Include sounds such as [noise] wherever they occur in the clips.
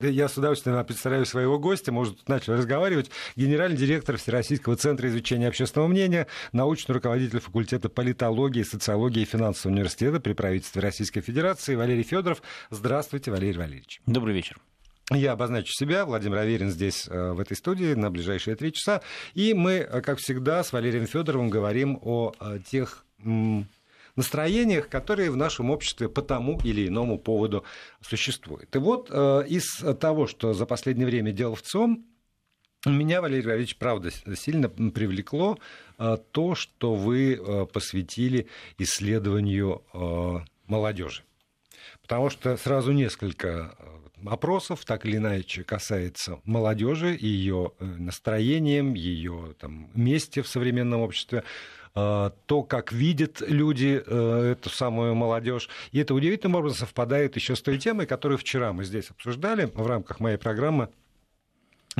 Я с удовольствием представляю своего гостя, может, начал разговаривать. Генеральный директор Всероссийского центра изучения общественного мнения, научный руководитель факультета политологии, социологии и финансового университета при правительстве Российской Федерации Валерий Федоров. Здравствуйте, Валерий Валерьевич. Добрый вечер. Я обозначу себя, Владимир Аверин здесь, э, в этой студии, на ближайшие три часа. И мы, э, как всегда, с Валерием Федоровым говорим о э, тех настроениях, которые в нашем обществе по тому или иному поводу существуют. И вот э, из того, что за последнее время делал в ЦИОМ, меня, Валерий Валерьевич, правда, сильно привлекло э, то, что вы э, посвятили исследованию молодежи. Потому что сразу несколько опросов, так или иначе, касается молодежи, ее настроением, ее там, месте в современном обществе. Э, то, как видят люди э, эту самую молодежь. И это удивительным образом совпадает еще с той темой, которую вчера мы здесь обсуждали в рамках моей программы.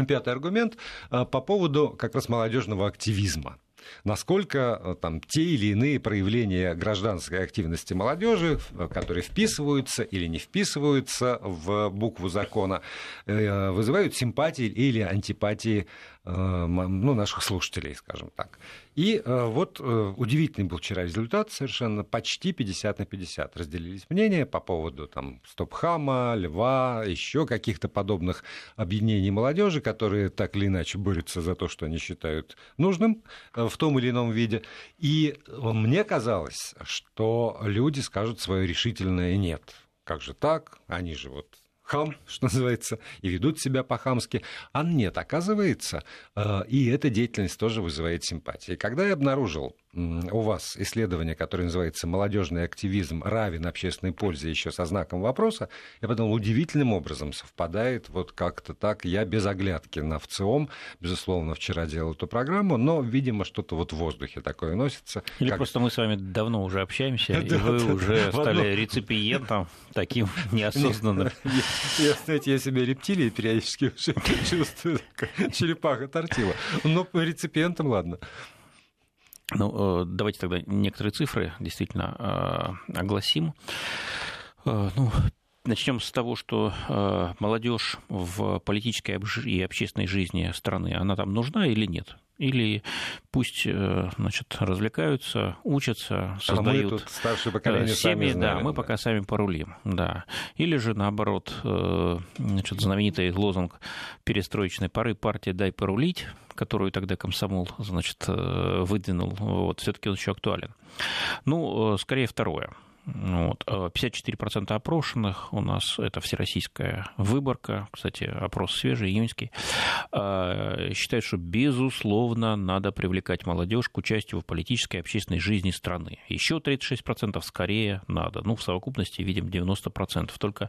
Пятый аргумент э, по поводу как раз молодежного активизма насколько там, те или иные проявления гражданской активности молодежи, которые вписываются или не вписываются в букву закона, вызывают симпатии или антипатии ну, наших слушателей, скажем так. И э, вот э, удивительный был вчера результат, совершенно почти 50 на 50. Разделились мнения по поводу там, Стопхама, Льва, еще каких-то подобных объединений молодежи, которые так или иначе борются за то, что они считают нужным э, в том или ином виде. И мне казалось, что люди скажут свое решительное «нет». Как же так? Они же вот хам, [laughs] что называется, и ведут себя по-хамски. А нет, оказывается, э, и эта деятельность тоже вызывает симпатии. Когда я обнаружил у вас исследование, которое называется «Молодежный активизм равен общественной пользе» еще со знаком вопроса, я подумал, удивительным образом совпадает вот как-то так. Я без оглядки на ВЦИОМ, безусловно, вчера делал эту программу, но, видимо, что-то вот в воздухе такое носится. Или как... просто мы с вами давно уже общаемся, [laughs] и вы уже стали реципиентом таким [laughs] неосознанным. [laughs] Я, знаете, я себя рептилией периодически чувствую, черепаха тортила. Но реципиентом, ладно. Ну, э, давайте тогда некоторые цифры действительно э, огласим. Э, ну, Начнем с того, что молодежь в политической и общественной жизни страны, она там нужна или нет? Или пусть значит, развлекаются, учатся, создают а мы тут старшее поколение семьи, сами да, мы пока сами порулим, да. Или же наоборот, значит, знаменитый лозунг перестроечной поры партия «дай порулить», которую тогда комсомол, значит, э, выдвинул, вот, все-таки он еще актуален. Ну, э, скорее второе. Вот. 54% э, опрошенных у нас это всероссийская выборка, кстати, опрос свежий, июньский, э, считают, что безусловно надо привлекать молодежь к участию в политической и общественной жизни страны. Еще 36% скорее надо. Ну, в совокупности видим 90%. Только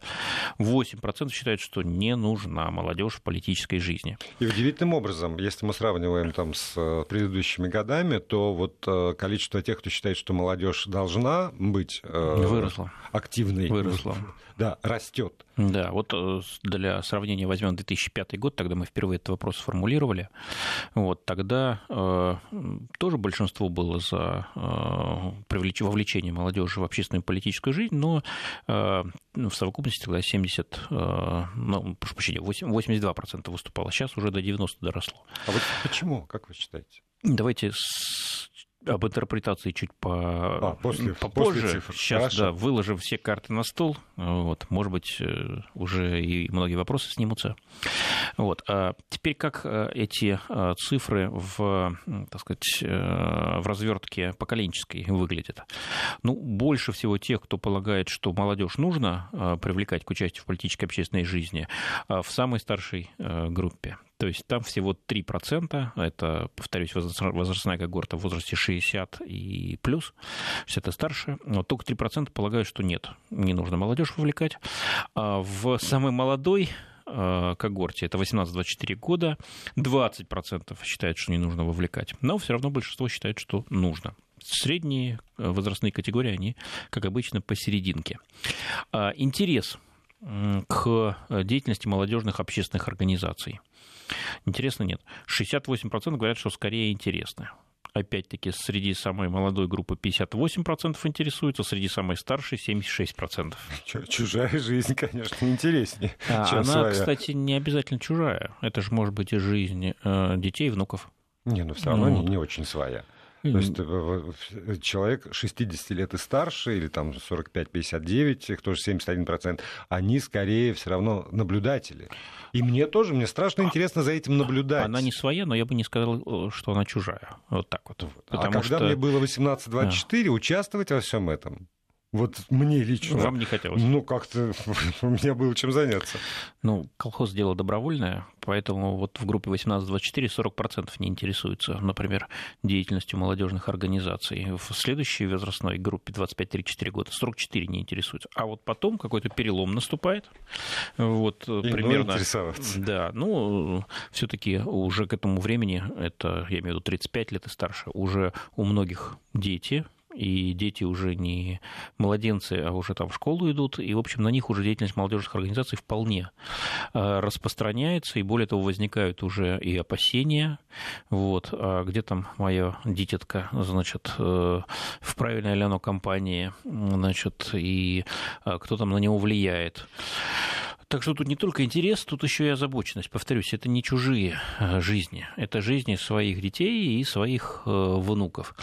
8% считают, что не нужна молодежь в политической жизни. И удивительным образом, если мы сравниваем там с э, предыдущими годами, то вот количество тех, кто считает, что молодежь должна быть выросла. активной. Выросла. Да, растет. Да, вот э, для сравнения возьмем 2005 год, тогда мы впервые этот вопрос сформулировали. Вот, тогда э, тоже большинство было за э, вовлечение молодежи в общественную и политическую жизнь, но э, в совокупности тогда 70, э, ну, прошу прощения, 82% выступало, сейчас уже до 90 доросло. А вот почему, как вы считаете? Давайте с об интерпретации чуть по... а, после, попозже. После цифр. Сейчас, Хорошо. да, выложим все карты на стол. Вот, может быть, э, уже и многие вопросы снимутся. Вот. А теперь как э, эти э, цифры в, так сказать, в развертке поколенческой выглядят? Ну, больше всего тех, кто полагает, что молодежь нужно привлекать к участию в политической общественной жизни, в самой старшей группе. То есть там всего 3%, это, повторюсь, возрастная когорта в возрасте 60 и плюс, 60 и старше, но только 3% полагают, что нет, не нужно молодежь вовлекать. А в самой молодой э, когорте, это 18-24 года, 20% считают, что не нужно вовлекать, но все равно большинство считает, что нужно. Средние э, возрастные категории, они, как обычно, посерединке. А, интерес к деятельности молодежных общественных организаций. Интересно, нет. 68% говорят, что скорее интересно. опять-таки, среди самой молодой группы 58% интересуются, среди самой старшей 76%. Чужая жизнь, конечно, интереснее. А, чем она, своя. кстати, не обязательно чужая. Это же может быть и жизнь э, детей и внуков. Не, ну все равно ну, не, не очень своя. То есть э, человек 60 лет и старше, или там 45-59, их тоже 71%, они скорее все равно наблюдатели. И мне тоже, мне страшно интересно за этим наблюдать. Она не своя, но я бы не сказал, э, что она чужая. Вот так вот. А когда что... мне было 18-24, да. участвовать во всем этом, вот мне лично. Вам не хотелось? Ну, как-то [laughs] у меня было чем заняться. Ну, колхоз дело добровольное, поэтому вот в группе 18-24 40% не интересуются, например, деятельностью молодежных организаций. В следующей возрастной группе 25-34 года 44 не интересуются. А вот потом какой-то перелом наступает. Вот И примерно... интересоваться. Да, ну, все таки уже к этому времени, это, я имею в виду, 35 лет и старше, уже у многих дети, и дети уже не младенцы, а уже там в школу идут, и, в общем, на них уже деятельность молодежных организаций вполне э, распространяется, и более того, возникают уже и опасения, вот, а где там моя дитятка, значит, э, в правильной ли оно компании, значит, и э, кто там на него влияет. Так что тут не только интерес, тут еще и озабоченность. Повторюсь, это не чужие э, жизни, это жизни своих детей и своих э, внуков.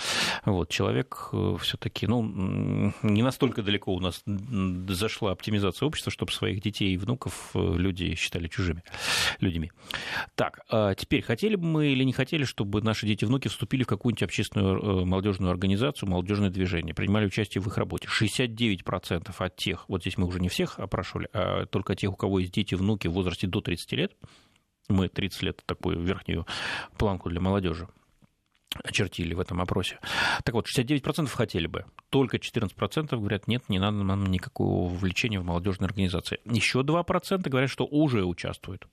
Вот, человек э, все-таки, ну, не настолько далеко у нас зашла оптимизация общества, чтобы своих детей и внуков люди считали чужими людьми. Так, а теперь хотели бы мы или не хотели, чтобы наши дети и внуки вступили в какую-нибудь общественную молодежную организацию, молодежное движение, принимали участие в их работе? 69% от тех, вот здесь мы уже не всех опрашивали, а только тех, у кого есть дети, внуки в возрасте до 30 лет, мы 30 лет такую верхнюю планку для молодежи очертили в этом опросе. Так вот, 69% хотели бы, только 14% говорят, нет, не надо нам никакого вовлечения в молодежные организации. Еще 2% говорят, что уже участвуют.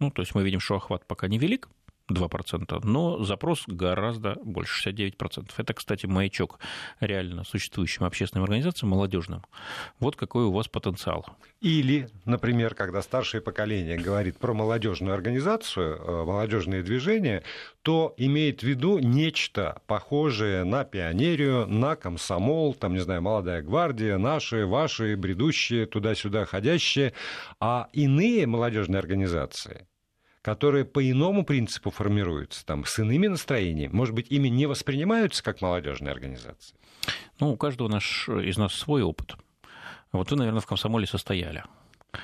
Ну, то есть мы видим, что охват пока не велик, 2%, но запрос гораздо больше, 69%. Это, кстати, маячок реально существующим общественным организациям, молодежным. Вот какой у вас потенциал. Или, например, когда старшее поколение говорит про молодежную организацию, э, молодежные движения, то имеет в виду нечто похожее на пионерию, на комсомол, там, не знаю, молодая гвардия, наши, ваши, бредущие, туда-сюда ходящие, а иные молодежные организации – которые по иному принципу формируются, там, с иными настроениями, может быть, ими не воспринимаются как молодежные организации? Ну, у каждого наш, из нас свой опыт. Вот вы, наверное, в комсомоле состояли.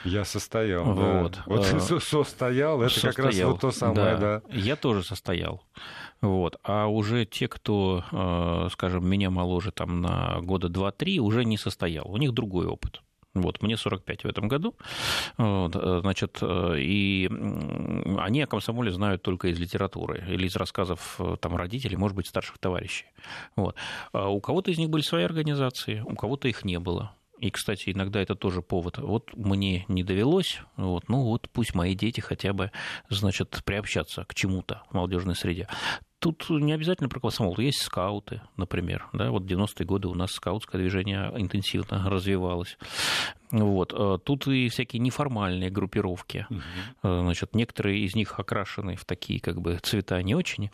Я состоял, вот. да. Вот а, состоял, это состоял, как раз вот то самое, да. да. Я тоже состоял. Вот. А уже те, кто, э, скажем, меня моложе там, на года 2-3, уже не состоял. У них другой опыт. Вот, мне 45 в этом году. Вот, э, значит, э, и они о комсомоле знают только из литературы или из рассказов э, там, родителей, может быть, старших товарищей. Вот. А у кого-то из них были свои организации, у кого-то их не было. И, кстати, иногда это тоже повод. Вот мне не довелось, вот, ну вот пусть мои дети хотя бы, значит, приобщаться к чему-то в молодежной среде. Тут не обязательно про комсомол. Есть скауты, например. Да, вот в 90-е годы у нас скаутское движение интенсивно развивалось. Вот. А тут и всякие неформальные группировки. Угу. Значит, некоторые из них окрашены в такие как бы цвета не очень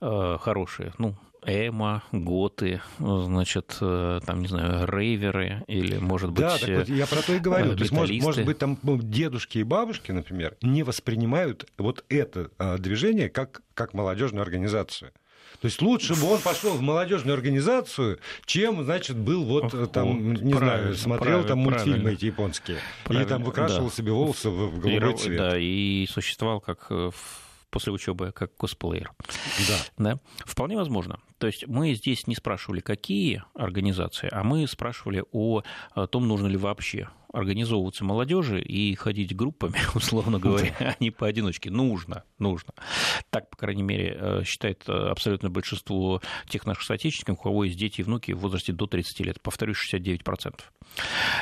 э, хорошие. Ну, эмо, готы, значит, э, там, не знаю, рейверы или, может быть, Да, так вот я про то и говорю. То есть, может, может быть, там ну, дедушки и бабушки, например, не воспринимают вот это а, движение как, как молодежную организацию. То есть лучше бы он пошел в молодежную организацию, чем, значит, был вот э, там, не знаю, смотрел там мультфильмы эти японские. Правильно. Или там выкрашивал да. себе волосы в голубой цвет. Да, и существовал как в после учебы как косплеер. Да. да. Вполне возможно. То есть мы здесь не спрашивали, какие организации, а мы спрашивали о том, нужно ли вообще организовываться молодежи и ходить группами, [laughs] условно говоря, а не поодиночке. Нужно, нужно. Так, по крайней мере, э, считает э, абсолютное большинство тех наших соотечественников, у кого есть дети и внуки в возрасте до 30 лет. Повторюсь, 69%.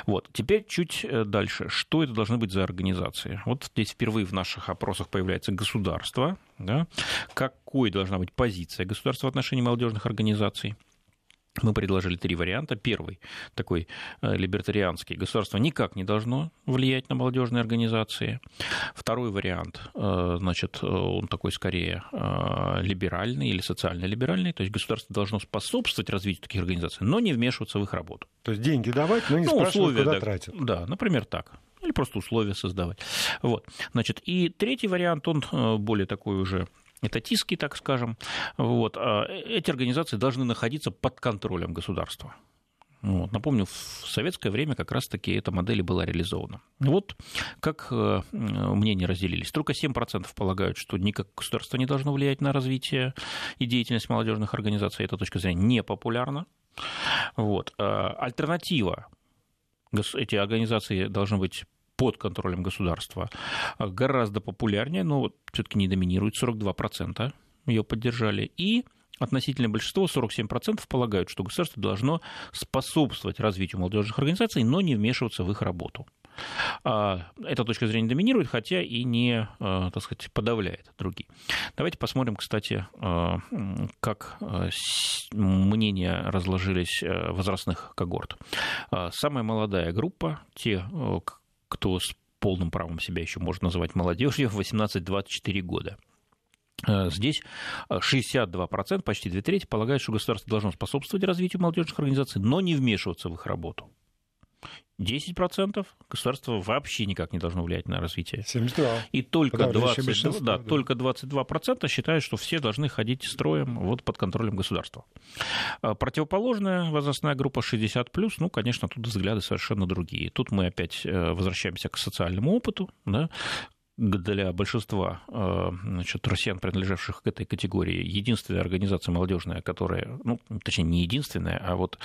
Вот. Теперь чуть э, дальше. Что это должны быть за организации? Вот здесь впервые в наших опросах появляется государство. Да? Какой должна быть позиция государства в отношении молодежных организаций? Мы предложили три варианта. Первый, такой э, либертарианский, государство никак не должно влиять на молодежные организации. Второй вариант, э, значит, он такой скорее э, либеральный или социально-либеральный, то есть государство должно способствовать развитию таких организаций, но не вмешиваться в их работу. То есть деньги давать, но не ну, спрашивать, условия, куда да, тратят. Да, например, так или просто условия создавать. Вот. Значит, и третий вариант, он более такой уже этатистский, так скажем. Вот. А эти организации должны находиться под контролем государства. Вот. Напомню, в советское время как раз-таки эта модель была реализована. Вот как э, мнения разделились. Только 7% полагают, что никак государство не должно влиять на развитие и деятельность молодежных организаций. Эта точка зрения не популярна. Вот. А альтернатива эти организации должны быть под контролем государства гораздо популярнее, но все-таки не доминирует, 42% ее поддержали. И относительное большинство, 47%, полагают, что государство должно способствовать развитию молодежных организаций, но не вмешиваться в их работу. А, эта точка зрения доминирует, хотя и не, а, так сказать, подавляет другие. Давайте посмотрим, кстати, а, как мнения разложились возрастных когорт. Самая молодая группа, те, кто с полным правом себя еще может называть молодежью, 18-24 года. Э, здесь 62%, почти две трети, полагают, что государство должно способствовать развитию молодежных организаций, но не вмешиваться в их работу. 10% государство вообще никак не должно влиять на развитие. 72. И только, 20, да, да. только 22% считают, что все должны ходить строем вот под контролем государства. А противоположная возрастная группа 60+, ну, конечно, тут взгляды совершенно другие. Тут мы опять э, возвращаемся к социальному опыту, да, для большинства э, значит, россиян, принадлежавших к этой категории, единственная организация молодежная, которая, ну, точнее, не единственная, а вот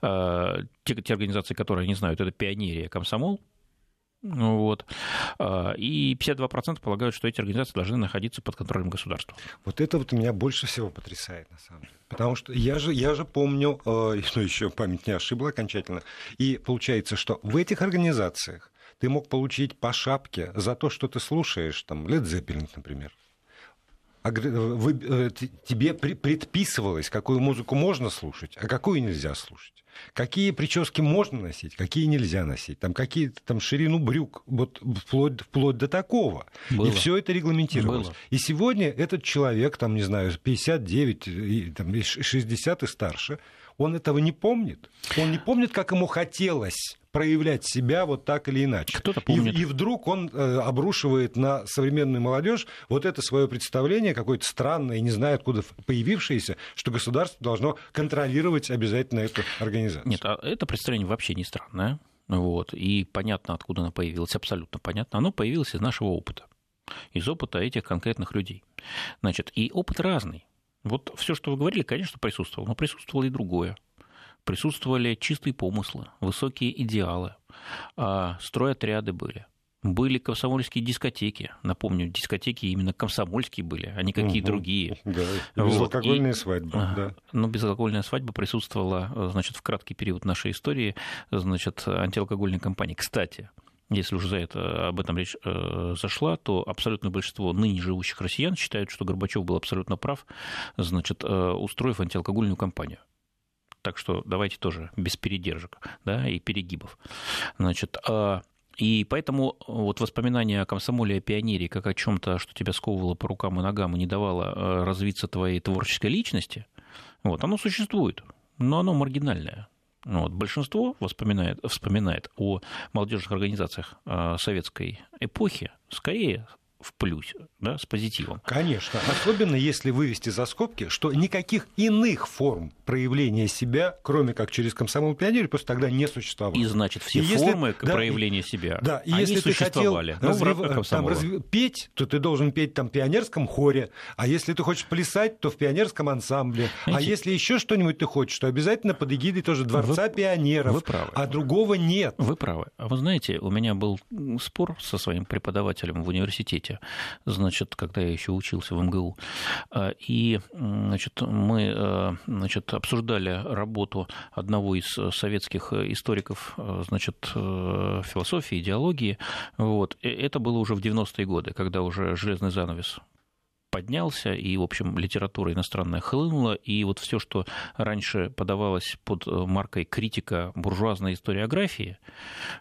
э, те, те организации, которые они знают, это пионерия, комсомол, вот. Э, и 52% полагают, что эти организации должны находиться под контролем государства. Вот это вот меня больше всего потрясает, на самом деле. Потому что я же, я же помню, [laughs] ну еще память не ошибла окончательно, и получается, что в этих организациях ты мог получить по шапке за то, что ты слушаешь, там, Led Zeppelin, например. А вы, э, тебе предписывалось, какую музыку можно слушать, а какую нельзя слушать. Какие прически можно носить, какие нельзя носить. Там какие-то там ширину брюк, вот вплоть, вплоть до такого. Было. И все это регламентировалось. Было. И сегодня этот человек, там, не знаю, 59, и, там, 60 и старше, он этого не помнит. Он не помнит, как ему хотелось проявлять себя вот так или иначе. Кто-то помнит. И, и вдруг он э, обрушивает на современную молодежь вот это свое представление, какое-то странное, не знаю откуда появившееся, что государство должно контролировать обязательно эту организацию. Нет, а это представление вообще не странное. Вот, и понятно, откуда оно появилось, абсолютно понятно. Оно появилось из нашего опыта, из опыта этих конкретных людей. Значит, и опыт разный. Вот все, что вы говорили, конечно, присутствовало, но присутствовало и другое присутствовали чистые помыслы, высокие идеалы, а, стройотряды были. Были комсомольские дискотеки. Напомню, дискотеки именно комсомольские были, а не какие угу. другие. Да, безалкогольные вот. свадьбы. Да. Но безалкогольная свадьба присутствовала значит, в краткий период нашей истории значит, антиалкогольной кампании. Кстати, если уже за это, об этом речь э, зашла, то абсолютное большинство ныне живущих россиян считают, что Горбачев был абсолютно прав, значит, э, устроив антиалкогольную кампанию. Так что давайте тоже без передержек да, и перегибов. Значит, а, и поэтому вот воспоминания о комсомоле, о пионере, как о чем-то, что тебя сковывало по рукам и ногам и не давало а, развиться твоей творческой личности, вот, оно существует, но оно маргинальное. Вот, большинство вспоминает, вспоминает о молодежных организациях а, советской эпохи скорее в плюсе, да, с позитивом. Конечно, особенно если вывести за скобки, что никаких иных форм проявления себя, кроме как через комсомол пионер, просто тогда не существовало. И значит, все и формы если, проявления да, себя, да, и они если существовали. Ты хотел разрев, там, разв... петь, то ты должен петь там в пионерском хоре, а если ты хочешь плясать, то в пионерском ансамбле, а Знаете, а если еще что-нибудь ты хочешь, то обязательно под эгидой тоже Дворца вы, пионеров, вы правы. а другого нет. Вы правы. А вы знаете, у меня был спор со своим преподавателем в университете, университете, значит, когда я еще учился в МГУ. А, и значит, мы э, значит, обсуждали работу одного из советских историков значит, э, философии, идеологии. Вот. Это было уже в 90-е годы, когда уже железный занавес поднялся, и, в общем, литература иностранная хлынула, и вот все, что раньше подавалось под маркой критика буржуазной историографии,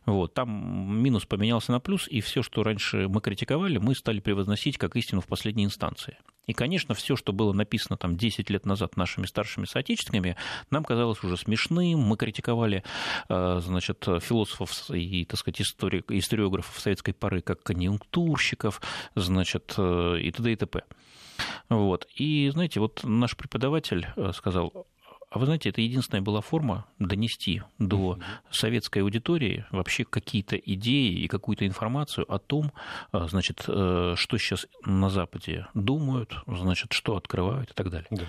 вот, там минус поменялся на плюс, и все, что раньше мы критиковали, мы стали превозносить как истину в последней инстанции. И, конечно, все, что было написано там 10 лет назад нашими старшими соотечественниками, нам казалось уже смешным. Мы критиковали, э, значит, философов и, так сказать, историк, историографов советской поры как конъюнктурщиков, значит, э, и т.д. и т.п. Вот. И, знаете, вот наш преподаватель э, сказал, а вы знаете, это единственная была форма донести до советской аудитории вообще какие-то идеи и какую-то информацию о том, а, значит, э, что сейчас на Западе думают, значит, что открывают и так далее. Да.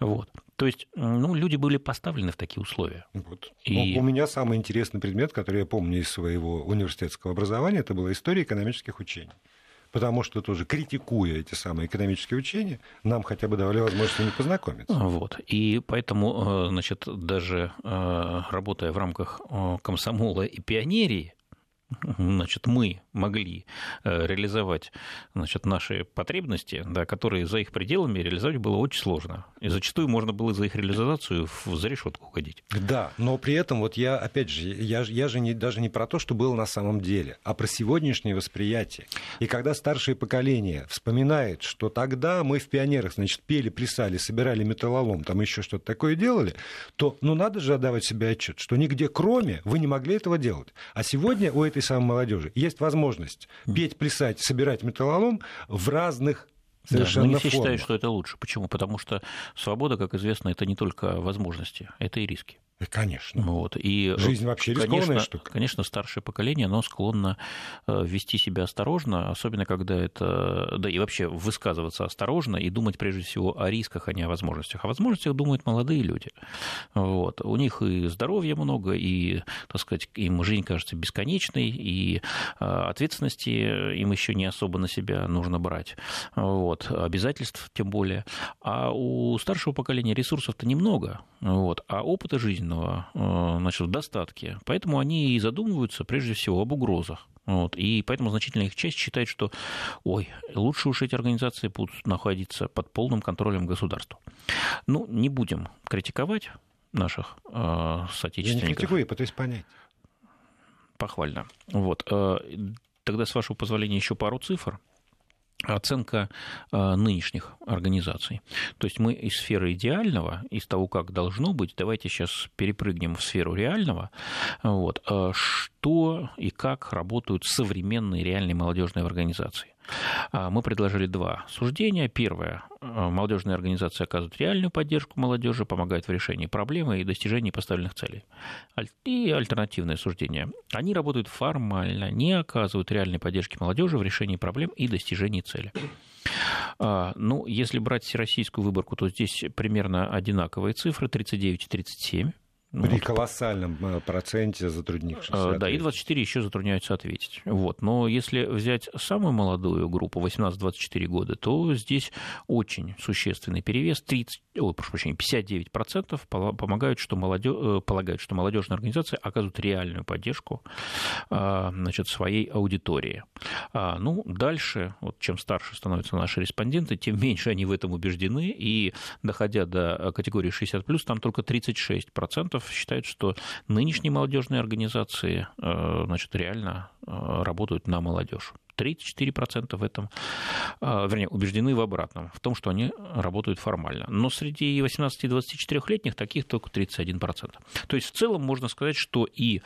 Вот. То есть, ну, люди были поставлены в такие условия. Вот. И... Ну, у меня самый интересный предмет, который я помню из своего университетского образования, это была история экономических учений потому что тоже критикуя эти самые экономические учения, нам хотя бы давали возможность с ними познакомиться. Вот. И поэтому, э, значит, даже э, работая в рамках э, комсомола и пионерии, значит, мы могли э, реализовать значит, наши потребности, да, которые за их пределами реализовать было очень сложно. И зачастую можно было за их реализацию за решетку уходить. Да, но при этом вот я, опять же, я, я же не, даже не про то, что было на самом деле, а про сегодняшнее восприятие. И когда старшее поколение вспоминает, что тогда мы в пионерах, значит, пели, плясали, собирали металлолом, там еще что-то такое делали, то, ну, надо же отдавать себе отчет, что нигде кроме вы не могли этого делать. А сегодня у этой этой самой молодежи есть возможность петь, плясать, собирать металлолом в разных Совершенно да, но не все формах. считают, что это лучше. Почему? Потому что свобода, как известно, это не только возможности, это и риски. Э, конечно. Вот. И, Жизнь вообще рискованная конечно, штука. Конечно, старшее поколение, оно склонно э, вести себя осторожно, особенно когда это... Да и вообще высказываться осторожно и думать прежде всего о рисках, а не о возможностях. О возможностях думают молодые люди. Вот. У них и здоровья много, и, так сказать, им жизнь кажется бесконечной, и э, ответственности им еще не особо на себя нужно брать. Вот. Обязательств тем более. А у старшего поколения ресурсов-то немного, вот. а опыта жизни э, значит, в достатке. Поэтому они и задумываются прежде всего об угрозах. Вот. И поэтому значительная их часть считает, что ой, лучше уж эти организации будут находиться под полным контролем государства. Ну, не будем критиковать наших э, соотечественников. Я не критикую, пытаюсь понять. Похвально. Вот. Э, тогда, с вашего позволения, еще пару цифр оценка а, нынешних организаций. То есть мы из сферы идеального, из того, как должно быть, давайте сейчас перепрыгнем в сферу реального. Вот, а, что и как работают современные реальные молодежные организации. А, мы предложили два суждения. Первое. Молодежные организации оказывают реальную поддержку молодежи, помогают в решении проблемы и достижении поставленных целей. И альтернативное суждение. Они работают формально, не оказывают реальной поддержки молодежи в решении проблем и достижении цели. А, ну, если брать всероссийскую выборку, то здесь примерно одинаковые цифры, 39 и 37. При вот. колоссальном э, проценте затруднившихся. Да, и 24 еще затрудняются ответить. Вот. Но если взять самую молодую группу, 18-24 года, то здесь очень существенный перевес. 30, ой, прошу прощения, 59% помогают, что молодежь, э, полагают, что молодежные организации оказывают реальную поддержку а, значит, своей аудитории. А, ну, дальше, вот, чем старше становятся наши респонденты, тем меньше они в этом убеждены, и доходя до категории 60+, там только 36% считают, что нынешние молодежные организации э, значит, реально э, работают на молодежь. 34% в этом, э, вернее, убеждены в обратном, в том, что они работают формально. Но среди 18-24-летних таких только 31%. То есть в целом можно сказать, что и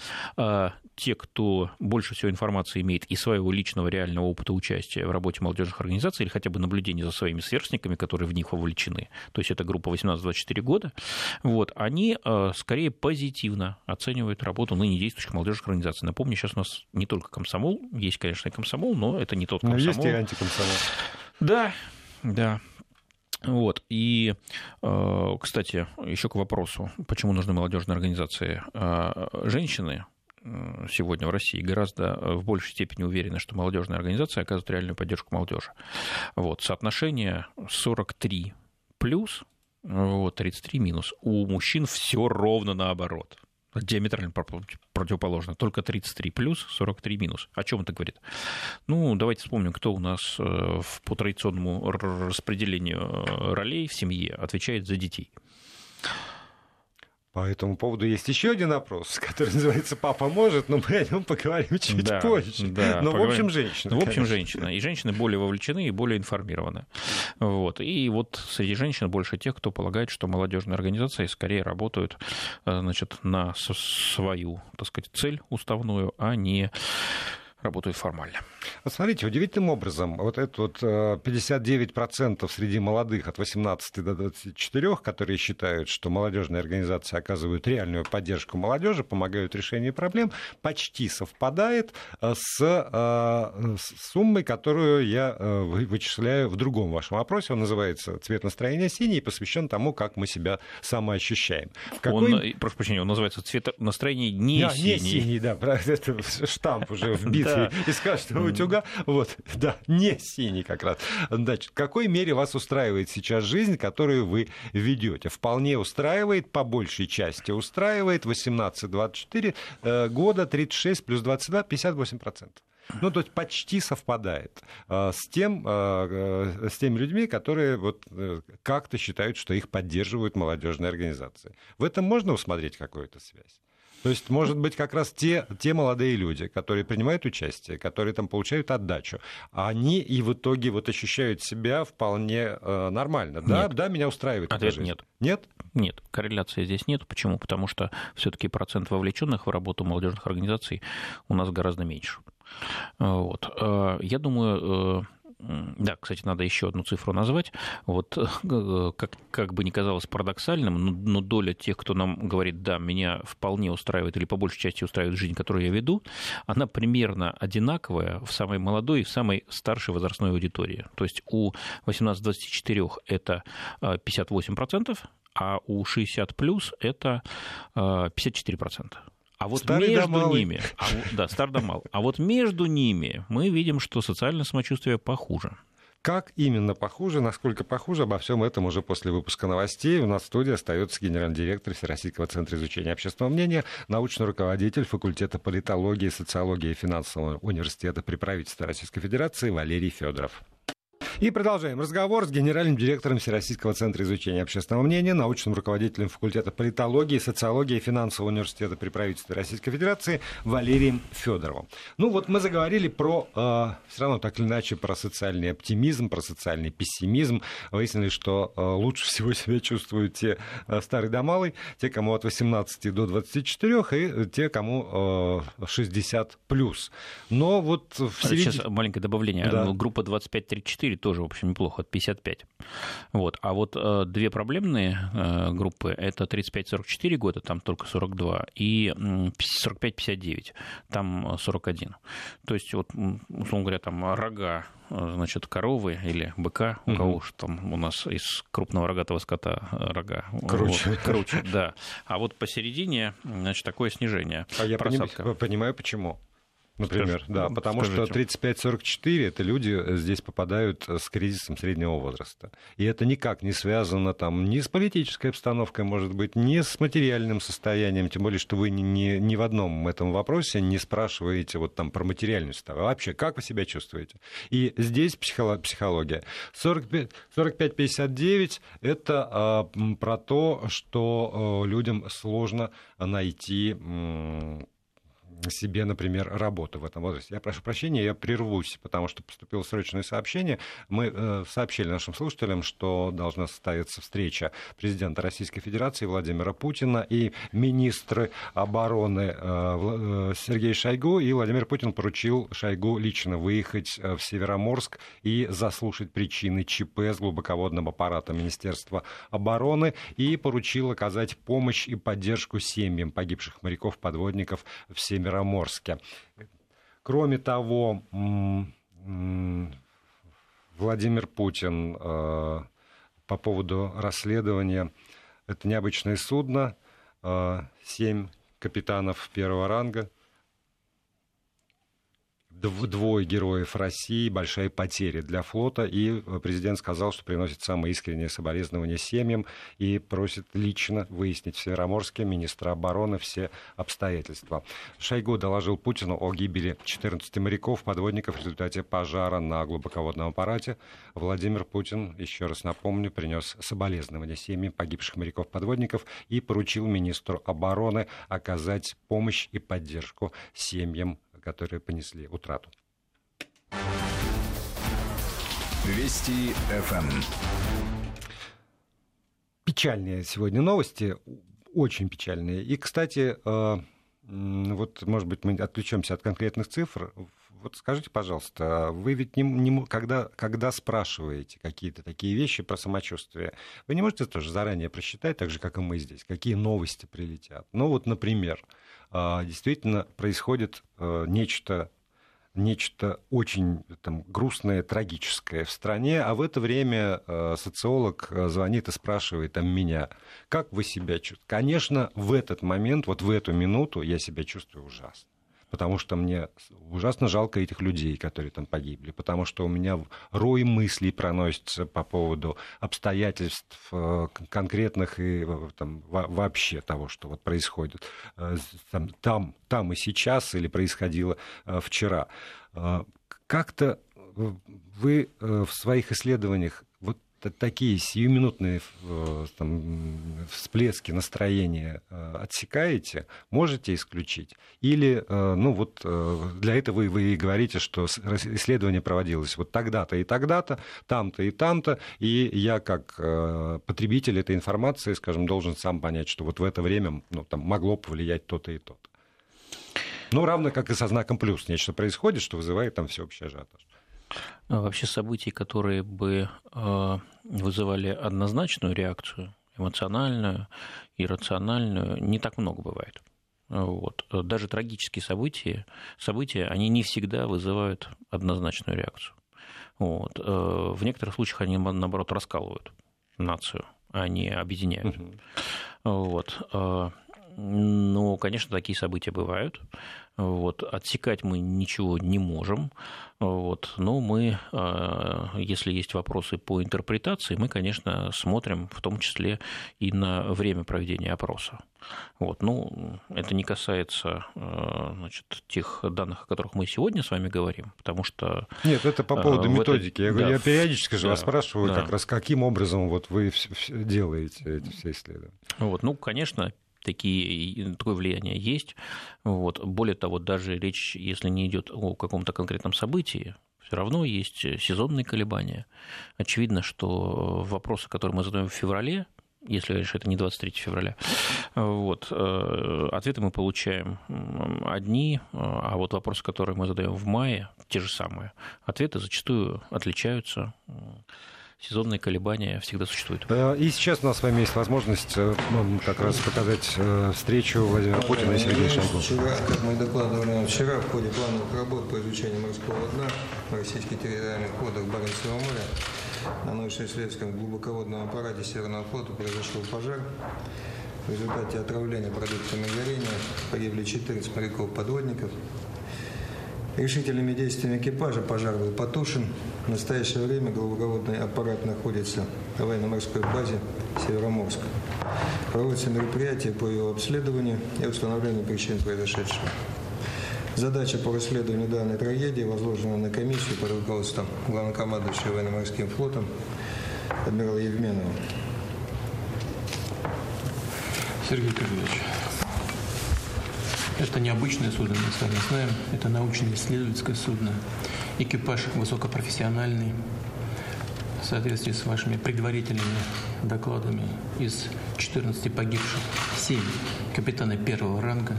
те, кто больше всего информации имеет и своего личного реального опыта участия в работе молодежных организаций, или хотя бы наблюдения за своими сверстниками, которые в них вовлечены, то есть это группа 18-24 года, вот, они э, скорее позитивно оценивают работу ныне действующих молодежных организаций. Напомню, сейчас у нас не только комсомол, есть, конечно, и комсомол, но это не тот комсомол. Но есть и антикомсомол. Да, да. Вот. И, э, кстати, еще к вопросу, почему нужны молодежные организации. Э, женщины сегодня в России гораздо э, в большей степени уверены, что молодежные организации оказывают реальную поддержку молодежи. Вот, соотношение 43 плюс, вот, 33 минус. У мужчин все ровно наоборот. Диаметрально противоположно. Только 33 плюс, 43 минус. О чем это говорит? Ну, давайте вспомним, кто у нас э, по традиционному распределению э, ролей в семье отвечает за детей. По этому поводу есть еще один опрос, [laughs] который называется «Папа может», но мы о нем поговорим чуть да, позже. Да, но поговорим. в общем женщина. Ну, в общем женщина. И женщины более вовлечены и более информированы. Вот. И вот среди женщин больше тех, кто полагает, что молодежные организации скорее работают э, значит, на свою так сказать, цель уставную, а не работают формально. Вот смотрите, удивительным образом, вот это вот 59% э, среди молодых от 18 до 24, которые считают, что молодежные организации оказывают реальную поддержку молодежи, помогают решению проблем, почти совпадает э, с, э, с суммой, которую я вычисляю в другом вашем опросе. Он называется «Цвет настроения синий» и посвящен тому, как мы себя самоощущаем. Какой... Он, прошу прощения, он называется «Цвет настроения не да, синий». Не синий, да, [laughs] это штамп уже вбит да. из каждого утюга. Вот, [laughs] да, не синий как раз. Значит, в какой мере вас устраивает сейчас жизнь, которую вы ведете? Вполне устраивает, по большей части устраивает. 18-24 э, года, 36 плюс 22, 58%. Ну, то есть почти совпадает э, с, тем, э, с теми людьми, которые вот как-то считают, что их поддерживают молодежные организации. В этом можно усмотреть какую-то связь? То есть, может быть, как раз те, те молодые люди, которые принимают участие, которые там получают отдачу, они и в итоге вот ощущают себя вполне э, нормально. Да, нет. да, меня устраивает. Ответ нет. Нет? Нет, корреляции здесь нет. Почему? Потому что все-таки процент вовлеченных в работу молодежных организаций у нас гораздо меньше. Вот. Э, я думаю, э, да, кстати, надо еще одну цифру назвать. Вот [laughs] э, как, как бы ни казалось парадоксальным, но, но доля тех, кто нам говорит, да, меня вполне устраивает или по большей части устраивает жизнь, которую я веду, она примерно одинаковая в самой молодой и в самой старшей возрастной аудитории. То есть у 18-24 это 58%, а у 60 плюс это 54%. А вот Старый между ними, а, да, стар да мал. А вот между ними мы видим, что социальное самочувствие похуже. Как именно похуже, насколько похуже, обо всем этом уже после выпуска новостей. У нас в студии остается генеральный директор Всероссийского центра изучения общественного мнения, научный руководитель факультета политологии, социологии и финансового университета при правительстве Российской Федерации Валерий Федоров. И продолжаем разговор с генеральным директором Всероссийского центра изучения общественного мнения, научным руководителем факультета политологии, социологии и финансового университета при правительстве Российской Федерации Валерием Федоровым. Ну вот мы заговорили про, э, все равно так или иначе, про социальный оптимизм, про социальный пессимизм. Выяснили, что э, лучше всего себя чувствуют те э, старые да малые, те, кому от 18 до 24, и те, кому э, 60 плюс. Но вот в середине... Сейчас маленькое добавление. Да. Группа 25-34 тоже, в общем, неплохо, от 55. Вот. А вот э, две проблемные э, группы, это 35-44 года, там только 42, и 45-59, там 41. То есть, вот, условно говоря, там рога э, значит, коровы или быка, у кого уж там у нас из крупного рогатого скота рога. Круче. Вот, круче, да. А вот посередине, значит, такое снижение. А я понимаю, понимаю, почему. Например, Скажи, да, ну, потому скажите. что 35-44 это люди э, здесь попадают э, с кризисом среднего возраста. И это никак не связано там ни с политической обстановкой, может быть, ни с материальным состоянием, тем более, что вы ни, ни, ни в одном этом вопросе не спрашиваете вот там про материальную составу. А вообще, как вы себя чувствуете? И здесь психология. 45-59 это а, про то, что а, людям сложно найти себе, например, работу в этом возрасте. Я прошу прощения, я прервусь, потому что поступило срочное сообщение. Мы э, сообщили нашим слушателям, что должна состояться встреча президента Российской Федерации Владимира Путина и министры обороны э, э Сергей Шойгу. И Владимир Путин поручил Шойгу лично выехать э, в Североморск и заслушать причины ЧП с глубоководным аппаратом Министерства обороны и поручил оказать помощь и поддержку семьям погибших моряков-подводников в Североморске Североморске. Кроме того, Владимир Путин э, по поводу расследования. Это необычное судно, э, семь капитанов первого ранга, двое героев России, большая потеря для флота, и президент сказал, что приносит самые искренние соболезнования семьям и просит лично выяснить в Североморске министра обороны все обстоятельства. Шойгу доложил Путину о гибели 14 моряков-подводников в результате пожара на глубоководном аппарате. Владимир Путин, еще раз напомню, принес соболезнования семьям погибших моряков-подводников и поручил министру обороны оказать помощь и поддержку семьям которые понесли утрату. Вести ФМ. Печальные сегодня новости, очень печальные. И, кстати, э, вот, может быть, мы отвлечемся от конкретных цифр. Вот скажите, пожалуйста, вы ведь не, не, когда, когда спрашиваете какие-то такие вещи про самочувствие, вы не можете тоже заранее просчитать, так же, как и мы здесь, какие новости прилетят? Ну вот, например, действительно происходит э, нечто нечто очень там, грустное, трагическое в стране, а в это время э, социолог звонит и спрашивает там, меня, как вы себя чувствуете? Конечно, в этот момент, вот в эту минуту я себя чувствую ужасно потому что мне ужасно жалко этих людей, которые там погибли, потому что у меня рой мыслей проносится по поводу обстоятельств э, конкретных и э, там, вообще того, что вот происходит э, там, там и сейчас или происходило вчера. Как-то вы в своих исследованиях такие сиюминутные э, там, всплески настроения э, отсекаете, можете исключить? Или, э, ну вот, для этого вы, и говорите, что исследование проводилось вот тогда-то и тогда-то, там-то и там-то, и я как потребитель этой информации, скажем, должен сам понять, что вот в это время ну, там, могло повлиять то-то и то-то. Ну, равно как и со знаком плюс. Нечто происходит, что вызывает там всеобщий ажиотаж. А вообще событий, которые бы а, вызывали однозначную реакцию, эмоциональную, иррациональную, не так много бывает. Вот. Даже трагические события, события, они не всегда вызывают однозначную реакцию. Вот. Э, в некоторых случаях они, наоборот, раскалывают нацию, а не объединяют. Угу. Вот. Но, конечно, такие события бывают. Вот. Отсекать мы ничего не можем. Вот. Но мы, а, если есть вопросы по интерпретации, мы, конечно, смотрим в том числе и на время проведения опроса. Вот. Ну, это не касается а, значит, тех данных, о которых мы сегодня с вами говорим, потому что... Нет, это по поводу а, методики. Это... Я, да, я периодически же да, вас спрашиваю, да. как раз каким образом вот вы делаете эти все исследования. Вот. Ну, конечно, такие, такое влияние есть. Вот. Более того, даже речь, если не идет о каком-то конкретном событии, все равно есть сезонные колебания. Очевидно, что вопросы, которые мы задаем в феврале, если, конечно, это не 23 февраля. Вот. Э, ответы мы получаем одни, а вот вопросы, которые мы задаем в мае, те же самые. Ответы зачастую отличаются сезонные колебания всегда существуют. И сейчас у нас с вами есть возможность э, ну, как раз показать э, встречу Владимира Путина и Сергея Шойгу. Вчера, как мы докладывали вчера, в ходе плановых работ по изучению морского дна в российских территориальных водах Баренцева моря на научно-исследовательском глубоководном аппарате Северного флота произошел пожар. В результате отравления продуктами горения погибли 14 моряков-подводников, Решительными действиями экипажа пожар был потушен. В настоящее время глубоководный аппарат находится в военно-морской базе Североморск. Проводится мероприятие по его обследованию и установлению причин произошедшего. Задача по расследованию данной трагедии возложена на комиссию под руководством главнокомандующего военно-морским флотом адмирала Евменова. Сергей Кириллович, это необычное судно, мы с вами знаем. Это научно-исследовательское судно. Экипаж высокопрофессиональный. В соответствии с вашими предварительными докладами из 14 погибших 7 капитаны первого ранга,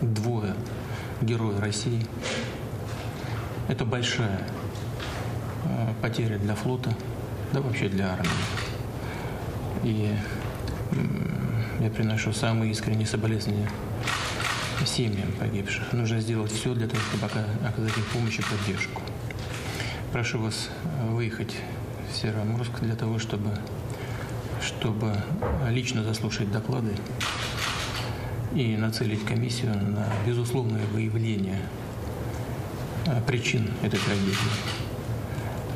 двое героя России. Это большая э, потеря для флота, да вообще для армии. И я приношу самые искренние соболезнования семьям погибших. Нужно сделать все для того, чтобы оказать им помощь и поддержку. Прошу вас э, выехать в Североморск для того, чтобы, чтобы лично заслушать доклады и нацелить комиссию на безусловное выявление причин этой трагедии.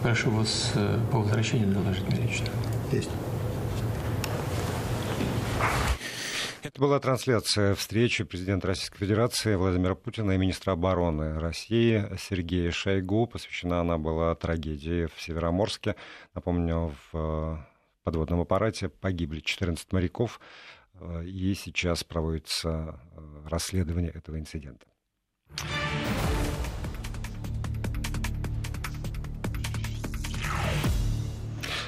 Прошу вас по возвращению доложить мне лично. Есть. Это была трансляция встречи президента Российской Федерации Владимира Путина и министра обороны России Сергея Шойгу. Посвящена она была трагедии в Североморске. Напомню, в подводном аппарате погибли 14 моряков, и сейчас проводится расследование этого инцидента.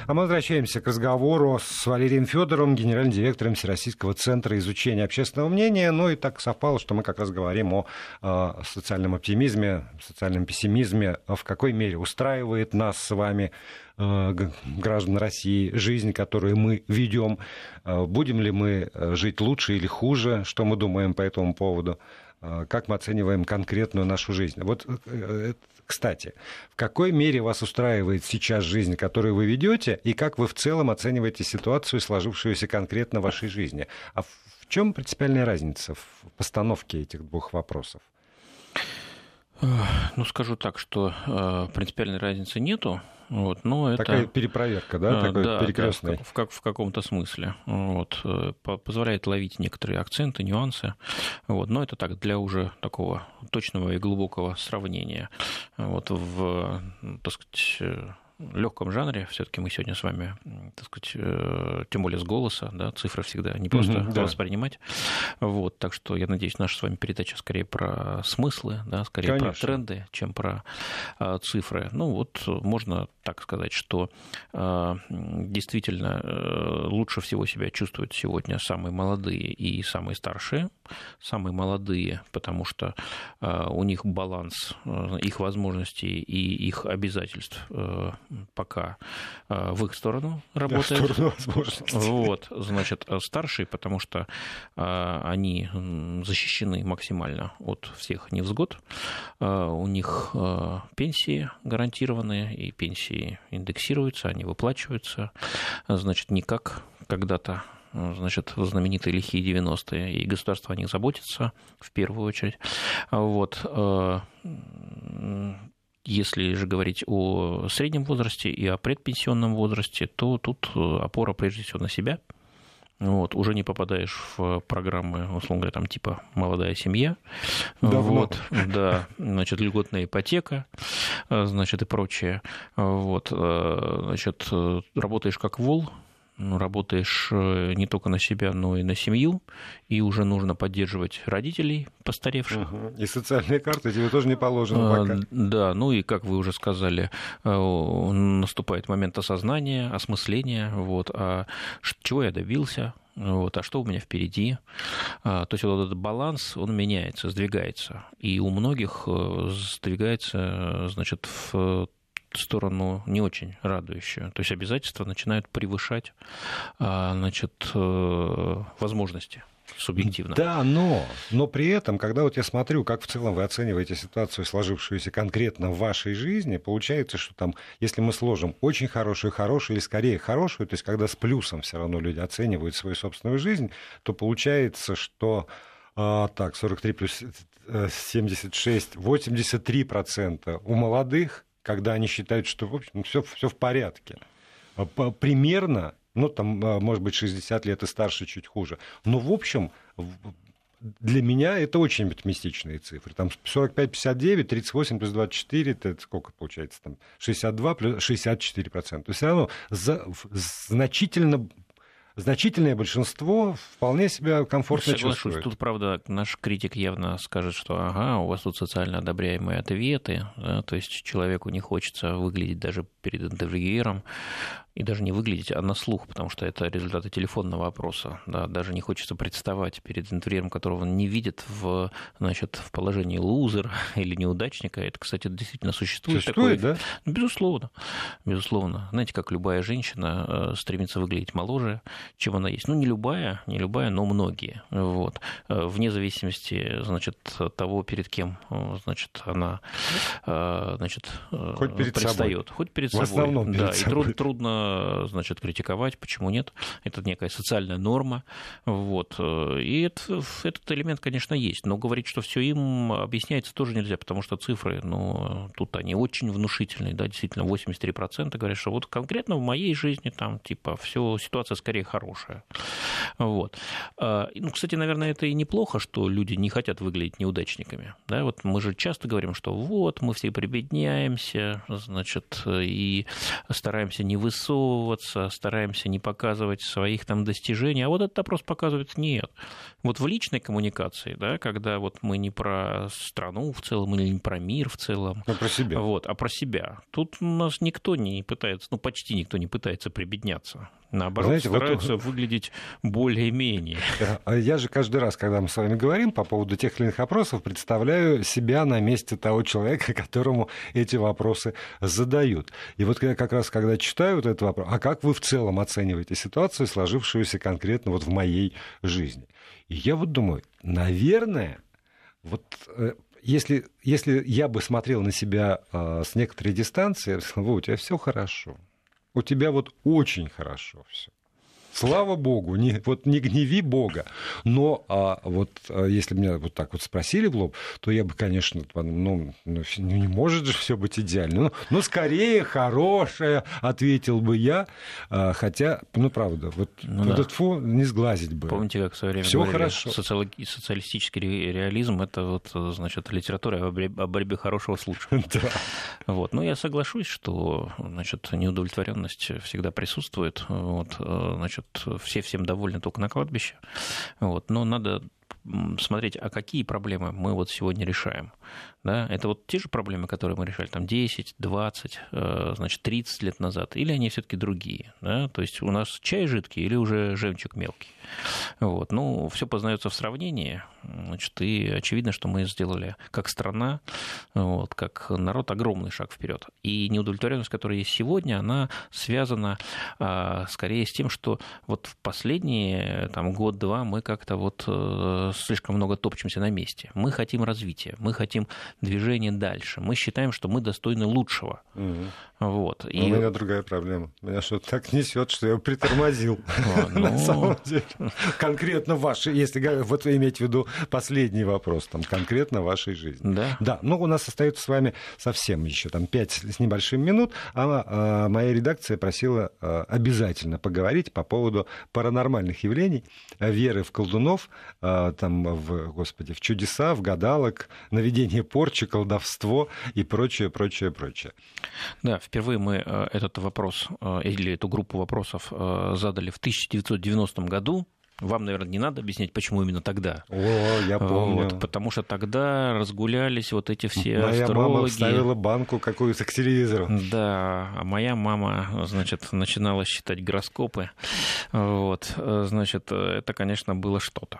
А мы возвращаемся к разговору с Валерием Федоровым, генеральным директором Всероссийского центра изучения общественного мнения. Ну и так совпало, что мы как раз говорим о э, социальном оптимизме, социальном пессимизме, в какой мере устраивает нас с вами э, граждан России, жизнь, которую мы ведем, э, будем ли мы жить лучше или хуже, что мы думаем по этому поводу, как мы оцениваем конкретную нашу жизнь. Вот кстати, в какой мере вас устраивает сейчас жизнь, которую вы ведете, и как вы в целом оцениваете ситуацию, сложившуюся конкретно в вашей жизни? А в чем принципиальная разница в постановке этих двух вопросов? Ну, скажу так, что э, принципиальной разницы нету. Вот, но это, Такая перепроверка, да, а, такой да, перекрестный. Да, в, как, в каком-то смысле. Вот, э, позволяет ловить некоторые акценты, нюансы. Вот, но это так, для уже такого точного и глубокого сравнения. Вот, в, так сказать, э, легком жанре. Все-таки мы сегодня с вами, так сказать, э, тем более с голоса, да, цифры всегда не просто mm-hmm, да. воспринимать. Вот, так что я надеюсь, наша с вами передача скорее про смыслы, да, скорее Конечно. про тренды, чем про а, цифры. Ну вот можно так сказать, что а, действительно э, лучше всего себя чувствуют сегодня самые молодые и самые старшие. Самые молодые, потому что а, у них баланс э, их возможностей и их обязательств пока э, в их сторону работает. в сторону возможностей. Вот, значит, э, старшие, потому что э, они защищены максимально от всех невзгод. У них пенсии гарантированные, и пенсии индексируются, они выплачиваются. Значит, не как когда-то значит, знаменитые лихие 90-е, и государство о них заботится в первую очередь. Вот если же говорить о среднем возрасте и о предпенсионном возрасте, то тут э, опора прежде всего на себя. Вот, уже не попадаешь в программы, условно говоря, там типа молодая семья. Давно. Вот, да, значит, льготная ипотека, э, значит, и прочее. Вот, э, значит, работаешь как вол, работаешь э, не только на себя, но и на семью, и уже нужно поддерживать родителей постаревших. Угу. И социальные карты тебе тоже не положено а, пока. Да, ну и, как вы уже сказали, э, наступает момент осознания, осмысления, вот, а чего я добился, вот, а что у меня впереди. А, то есть вот этот баланс, он меняется, сдвигается. И у многих э, сдвигается, значит, в сторону не очень радующую. То есть обязательства начинают превышать а, значит, э, возможности субъективно. Да, но, но при этом, когда вот я смотрю, как в целом вы оцениваете ситуацию, сложившуюся конкретно в вашей жизни, получается, что там, если мы сложим очень хорошую, хорошую или скорее хорошую, то есть когда с плюсом все равно люди оценивают свою собственную жизнь, то получается, что а, так, 43 плюс 76, 83 процента у молодых когда они считают, что, в общем, все, все в порядке. А примерно, ну, там, а, может быть, 60 лет и старше чуть хуже. Но, в общем, для меня это очень оптимистичные цифры. Там 45-59, 38 плюс 24, это сколько получается? Там 62 плюс 64 процента. То есть все равно за, значительно значительное большинство вполне себя комфортно Соглашусь. чувствует. Тут, правда, наш критик явно скажет, что ага, у вас тут социально одобряемые ответы, да, то есть человеку не хочется выглядеть даже перед интервьюером и даже не выглядеть, а на слух, потому что это результаты телефонного опроса. Да, даже не хочется представать перед интервьюером, которого он не видит в, значит, в положении лузера [laughs] или неудачника. Это, кстати, действительно существует. Существует, такое. да? Ну, безусловно. Безусловно. Знаете, как любая женщина э, стремится выглядеть моложе, чем она есть. Ну, не любая, не любая, но многие. Вот. Э, вне зависимости, значит, того, перед кем, э, значит, она, значит, Хоть перед предстает. Собой. Хоть перед в собой. Основном перед да, собой. и труд, трудно можно, значит, критиковать, почему нет? Это некая социальная норма, вот. И это, этот элемент, конечно, есть, но говорить, что все им объясняется, тоже нельзя, потому что цифры, ну, тут они очень внушительные, да, действительно, 83% говорят, что вот конкретно в моей жизни там, типа, все ситуация скорее хорошая. Вот. А, ну, кстати, наверное, это и неплохо, что люди не хотят выглядеть неудачниками. Да? Вот мы же часто говорим, что вот, мы все прибедняемся, значит, и стараемся не высовываться, стараемся не показывать своих там достижений. А вот этот опрос показывает нет. Вот в личной коммуникации, да, когда вот мы не про страну в целом или не про мир в целом, а про себя. Вот, а про себя. Тут у нас никто не пытается, ну почти никто не пытается прибедняться. Наоборот, Знаете, стараются вот... выглядеть более-менее. [laughs] А я же каждый раз, когда мы с вами говорим по поводу тех или иных опросов, представляю себя на месте того человека, [laughs] которому эти вопросы задают. И вот я как раз, когда читаю вот этот вопрос, а как вы в целом оцениваете ситуацию, сложившуюся конкретно вот в моей жизни? И я вот думаю, наверное, вот э, если, если я бы смотрел на себя э, с некоторой дистанции, я бы сказал, у тебя все хорошо у тебя вот очень хорошо все. Слава Богу, не, вот не гневи Бога. Но а, вот а, если меня вот так вот спросили в лоб, то я бы, конечно, ну, ну не может же все быть идеально. Ну, ну, скорее хорошее, ответил бы я. А, хотя, ну, правда, вот ну, да. этот фу не сглазить бы. Помните, как в свое время все хорошо. Социолог... социалистический реализм это вот, значит, литература о борьбе, о борьбе хорошего с лучшим. [laughs] Да. Вот. Но я соглашусь, что, значит, неудовлетворенность всегда присутствует. Вот, значит, все всем довольны только на кладбище. Вот. Но надо смотреть, а какие проблемы мы вот сегодня решаем. Да? Это вот те же проблемы, которые мы решали там 10, 20, э, значит, 30 лет назад, или они все-таки другие. Да? То есть у нас чай жидкий или уже жемчуг мелкий. Вот. Ну, все познается в сравнении. Значит, и очевидно, что мы сделали как страна, вот, как народ огромный шаг вперед. И неудовлетворенность, которая есть сегодня, она связана а, скорее с тем, что вот в последние там, год-два мы как-то вот а, слишком много топчемся на месте. Мы хотим развития, мы хотим движения дальше. Мы считаем, что мы достойны лучшего. Угу. Вот. И... У меня другая проблема. Меня что-то так несет, что я притормозил. [laughs] На самом деле. Конкретно ваши, если вот вы имеете в виду последний вопрос, там конкретно вашей жизни. Да. Да. Ну, у нас остается с вами совсем еще там пять с небольшим минут, а, а моя редакция просила а, обязательно поговорить по поводу паранормальных явлений, веры в колдунов, а, там, в, господи, в чудеса, в гадалок, наведение порчи, колдовство и прочее, прочее, прочее. Да, впервые мы э, этот вопрос э, или эту группу вопросов э, задали в 1990 году вам, наверное, не надо объяснять, почему именно тогда. О, я помню. Вот, потому что тогда разгулялись вот эти все моя астрологи. мама вставила банку какую-то к телевизору. Да, а моя мама, значит, начинала считать гороскопы. Вот, значит, это, конечно, было что-то.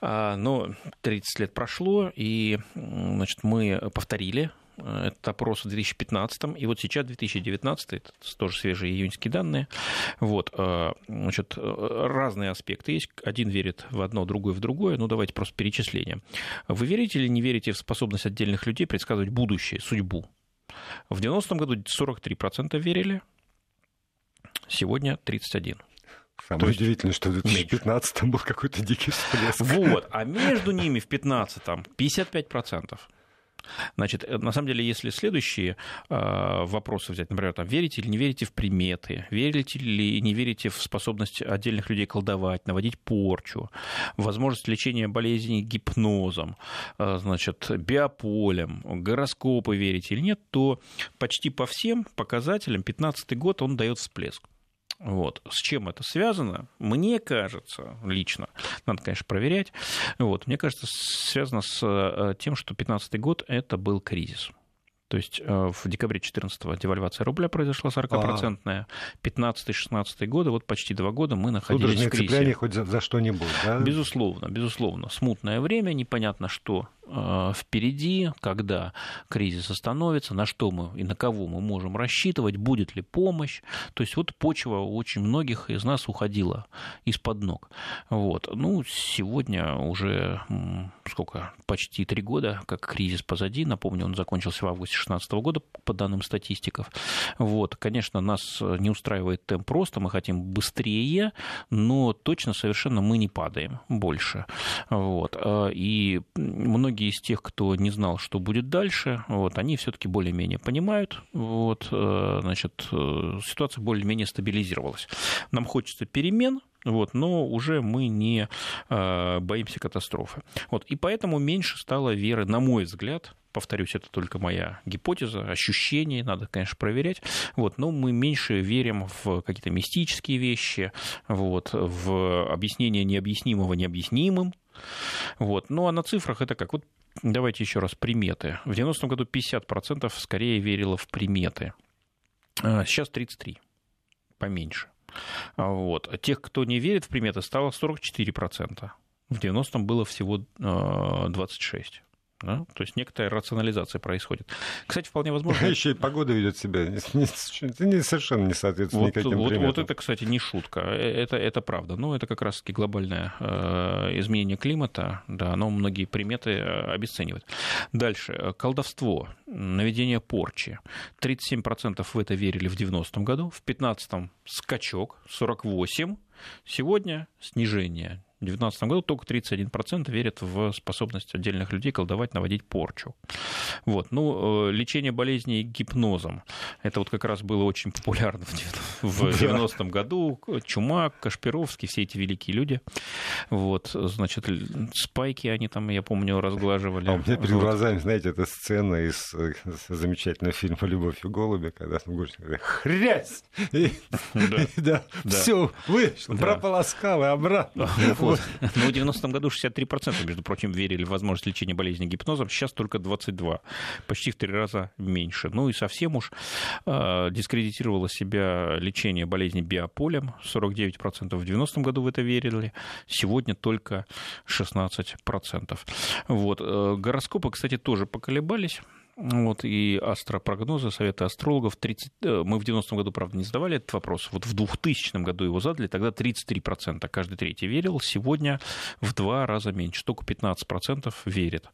А, но 30 лет прошло, и, значит, мы повторили этот опрос в 2015, и вот сейчас 2019, это тоже свежие июньские данные. Вот, э, значит, э, разные аспекты есть. Один верит в одно, другой в другое. Ну, давайте просто перечисление. Вы верите или не верите в способность отдельных людей предсказывать будущее, судьбу? В 90-м году 43% верили, сегодня 31%. Самое То удивительное, что в 2015 был какой-то дикий всплеск. Вот, а между ними в 2015 55%. Значит, э, на самом деле, если следующие э, вопросы взять, например, там, верите или не верите в приметы, верите или не верите в способность отдельных людей колдовать, наводить порчу, возможность лечения болезней гипнозом, э, значит, биополем, гороскопы верите или нет, то почти по всем показателям 2015 год он дает всплеск. Вот. С чем это связано? Мне кажется, лично, надо, конечно, проверять, вот, мне кажется, связано с э, тем, что 2015 год – это был кризис. То есть э, в декабре 2014 девальвация рубля произошла 40-процентная, 15-16 годы, вот почти два года мы находились в кризисе. хоть за, за что-нибудь, да? Безусловно, безусловно. Смутное время, непонятно, что впереди, когда кризис остановится, на что мы и на кого мы можем рассчитывать, будет ли помощь. То есть вот почва у очень многих из нас уходила из-под ног. Вот. Ну, сегодня уже сколько, почти три года, как кризис позади. Напомню, он закончился в августе 2016 года, по данным статистиков. Вот. Конечно, нас не устраивает темп роста, мы хотим быстрее, но точно совершенно мы не падаем больше. Вот. И многие из тех, кто не знал, что будет дальше, вот, они все-таки более-менее понимают. Вот, значит, ситуация более-менее стабилизировалась. Нам хочется перемен, вот, но уже мы не э, боимся катастрофы. Вот, и поэтому меньше стало веры, на мой взгляд, повторюсь, это только моя гипотеза, ощущение, надо, конечно, проверять, вот, но мы меньше верим в какие-то мистические вещи, вот, в объяснение необъяснимого необъяснимым, вот. Ну, а на цифрах это как? Вот давайте еще раз приметы. В 90-м году 50% скорее верило в приметы. А сейчас 33, поменьше. А вот. А тех, кто не верит в приметы, стало 44%. В 90-м было всего 26%. Да? То есть некоторая рационализация происходит. Кстати, вполне возможно... [laughs] Еще и погода ведет себя не, не, совершенно не соответствует вот, никаким вот, вот это, кстати, не шутка. Э, это, это правда. Но это как раз-таки глобальное э, изменение климата. Да, оно многие приметы э, обесценивает. Дальше. Колдовство, наведение порчи. 37% в это верили в 90-м году. В 15-м скачок, 48%. Сегодня снижение 2019 году только 31% верят в способность отдельных людей колдовать, наводить порчу. Вот. Ну, э, лечение болезней гипнозом. Это вот как раз было очень популярно в 90-м году. Чума, Кашпировский, все эти великие люди. Вот, значит, спайки они там, я помню, разглаживали. А у меня перед вот. глазами, знаете, эта сцена из э, замечательного фильма «Любовь и голуби», когда там говорит, хрясь! Да, [laughs] все, вышло, и обратно. [laughs] [laughs] Ну, в 90-м году 63%, между прочим, верили в возможность лечения болезни гипнозом, сейчас только 22%, почти в три раза меньше. Ну и совсем уж э, дискредитировало себя лечение болезни биополем, 49% в 90-м году в это верили, сегодня только 16%. Вот. Э, гороскопы, кстати, тоже поколебались. Вот, и астропрогнозы Совета астрологов. 30, э, мы в 90-м году, правда, не задавали этот вопрос. Вот в 2000 году его задали, тогда 33%, каждый третий верил. Сегодня в два раза меньше, только 15% верит.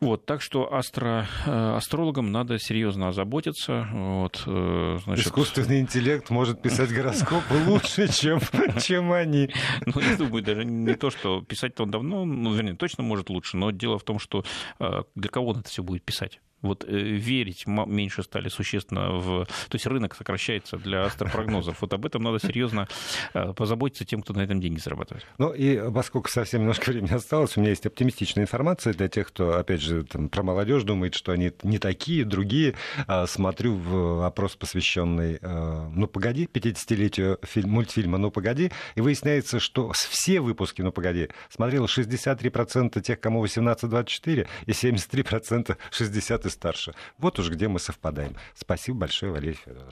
Вот, так что астро, э, астрологам надо серьезно озаботиться. Вот, э, значит... Искусственный интеллект может писать гороскопы лучше, чем, чем они. Ну, я думаю, даже не то, что писать-то он давно, ну, вернее, точно может лучше, но дело в том, что для кого он это все будет писать? Вот э, верить меньше стали существенно в... То есть рынок сокращается для астропрогнозов. Вот об этом надо серьезно э, позаботиться тем, кто на этом деньги зарабатывает. Ну и поскольку совсем немножко времени осталось, у меня есть оптимистичная информация для тех, кто, опять же, там, про молодежь думает, что они не такие, другие. А, смотрю в опрос, посвященный э, «Ну, погоди», 50-летию мультфильма «Ну, погоди», и выясняется, что все выпуски «Ну, погоди» смотрело 63% тех, кому 18-24, и 73% 60 и старше. Вот уж где мы совпадаем. Спасибо большое, Валерий Федорович.